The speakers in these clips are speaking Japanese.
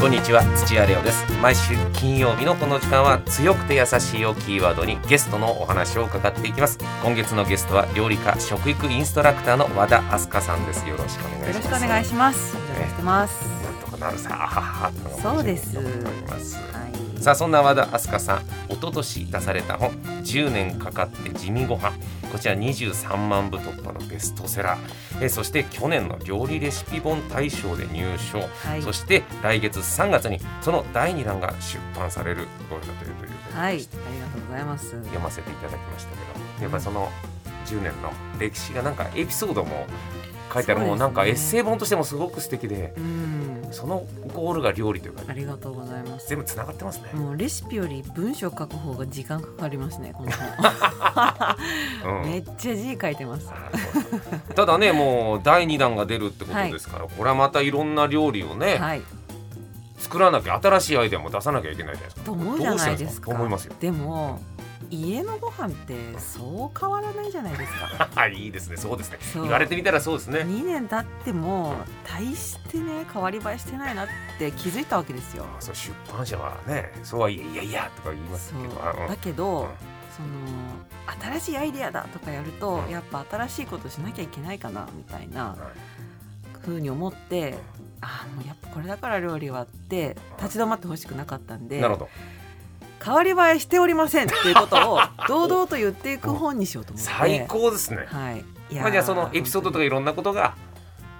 こんにちは土屋レオです。毎週金曜日のこの時間は強くて優しいをキーワードにゲストのお話を伺っていきます。今月のゲストは料理家食育インストラクターの和田明日香さんです。よろしくお願いします。よろしくお願いします。なんとかなるさ。あははそうです。はい。さあそんな和田明日香さん一昨年出された本「10年かかって地味ご飯こちら23万部突破のベストセラー。えーそして去年の料理レシピ本大賞で入賞、はい。そして来月3月にその第2弾が出版される。ご予定ということで、はい。ありがとうございます。読ませていただきましたけど。やっぱりその10年の歴史がなんかエピソードも書いてあるねもうなんかエッセイ本としてもすごく素敵でうん。そのゴールが料理というかありがとうございます。全部つながってますね。もうレシピより文章書く方が時間かかりますね。この本。うんめっちゃ字書いてます。ただねもう第2弾が出るってことですから、これはまたいろんな料理をね、はい。作らなきゃ新しいアイデアも出さなきゃいけないじゃないですか。と思うじゃないですか。思いますよ。でも家のご飯ってそう変わらないじゃないですか。いいですね。そうですね。言われてみたらそうですね。2年経っても大してね変わり映えしてないなって気づいたわけですよ。あそう出版社はねそうはいえいやいやとか言いますけどだけど、うん。その新しいアイデアだとかやると、うん。やっぱ新しいことしなきゃいけないかなみたいなはい。風に思ってああもうやっぱこれだから料理はって立ち止まってほしくなかったんでなるほど変わり映えしておりませんっていうことを堂々と言っていく本にしようと思って。最高ですね。はい。いまあじゃあそのエピソードとかいろんなことが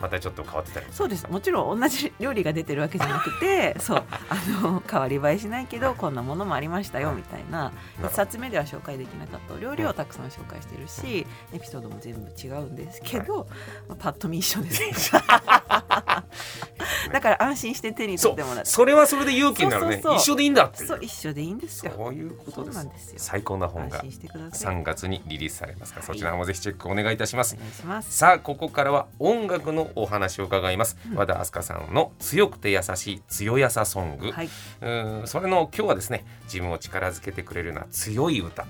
またちょっと変わってたりもそうです。もちろん同じ料理が出てるわけじゃなくて そう。あの変わり映えしないけどこんなものもありましたよみたいなほど。1冊目では紹介できなかったお料理をたくさん紹介してるしエピソードも全部違うんですけど、まあパッと見一緒です だから安心して手に取ってもらって。それはそれで勇気になるね。一緒でいいんだってそう一緒でいいんですよ。そういうことです。そうなんですよ。最高な本安が心してください。3月にリリースされますから、はい。そちらもぜひチェックお願いいたします。お願いします。さあここからは音楽のお話を伺います、和田明日香さんの強くて優しい強やさソング、はい。うーんそれの今日はですね自分を力づけてくれるような強い歌。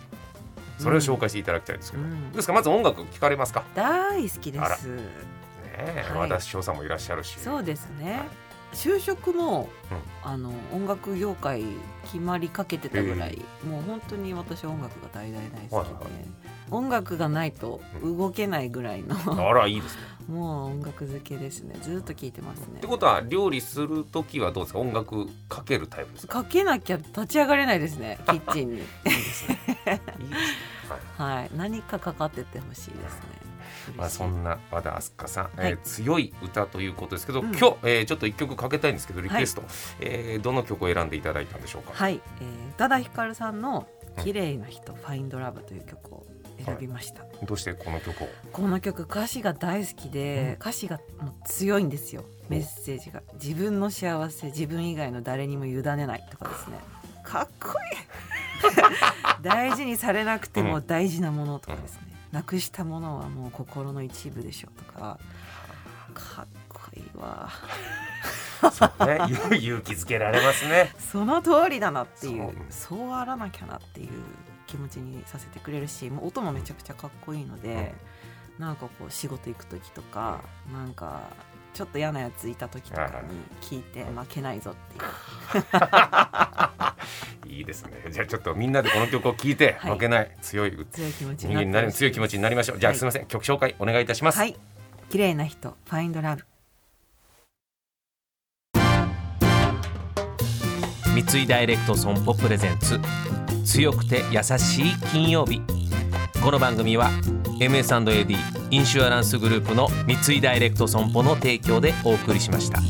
それを紹介していただきたいんですけど、うん。ですか？まず音楽聞かれますか？ね大好きですえ、はい。和田翔さんもいらっしゃるし。そうですね。就職も、うん。あの音楽業界決まりかけてたぐらい、もう本当に私は音楽が大大大好きで、はいはい音楽がないと動けないぐらいの、あらいいですね。もう音楽漬けですね。ずっと聴いてますね。ってことは料理する時はどうですか？音楽かけるタイプですか？かけなきゃ立ち上がれないですね。キッチンに。いいですね。はい。何かかかっててほしいですねまあ、そんな和田明日香さん、はい。えー強い歌ということですけど、うん。今日、えーちょっと一曲かけたいんですけどリクエスト、えーどの曲を選んでいただいたんでしょうか、はい、えー宇多田ヒカルさんの「綺麗な人、ファインドラブ」という曲を選びました、どうしてこの曲を？この曲歌詞が大好きで、歌詞がもう強いんですよ。メッセージが。自分の幸せ自分以外の誰にも委ねないとかですね。かっこいい。大事にされなくても大事なものとかですね、なくしたものはもう心の一部でしょとか。かっこいいわ。そうね。勇勇気づけられますね。その通りだなっていう。そう。あらなきゃなっていう気持ちにさせてくれるしもう音もめちゃくちゃかっこいいので、なんかこう仕事行く時とかなんかちょっと嫌なやついた時とかに聞いて負けないぞっていう いいですね。じゃあちょっとみんなでこの曲を聴いてはい。負けない強い強い気持ち人間になる強い気持ちになりましょう。じゃあはい。すみません、曲紹介お願いいたします、はい。綺麗な人ファインドラブ。三井ダイレクト損保プレゼンツ。強くて優しい金曜日。この番組は MS&AD インシュアランスグループの三井ダイレクト損保の提供でお送りしました。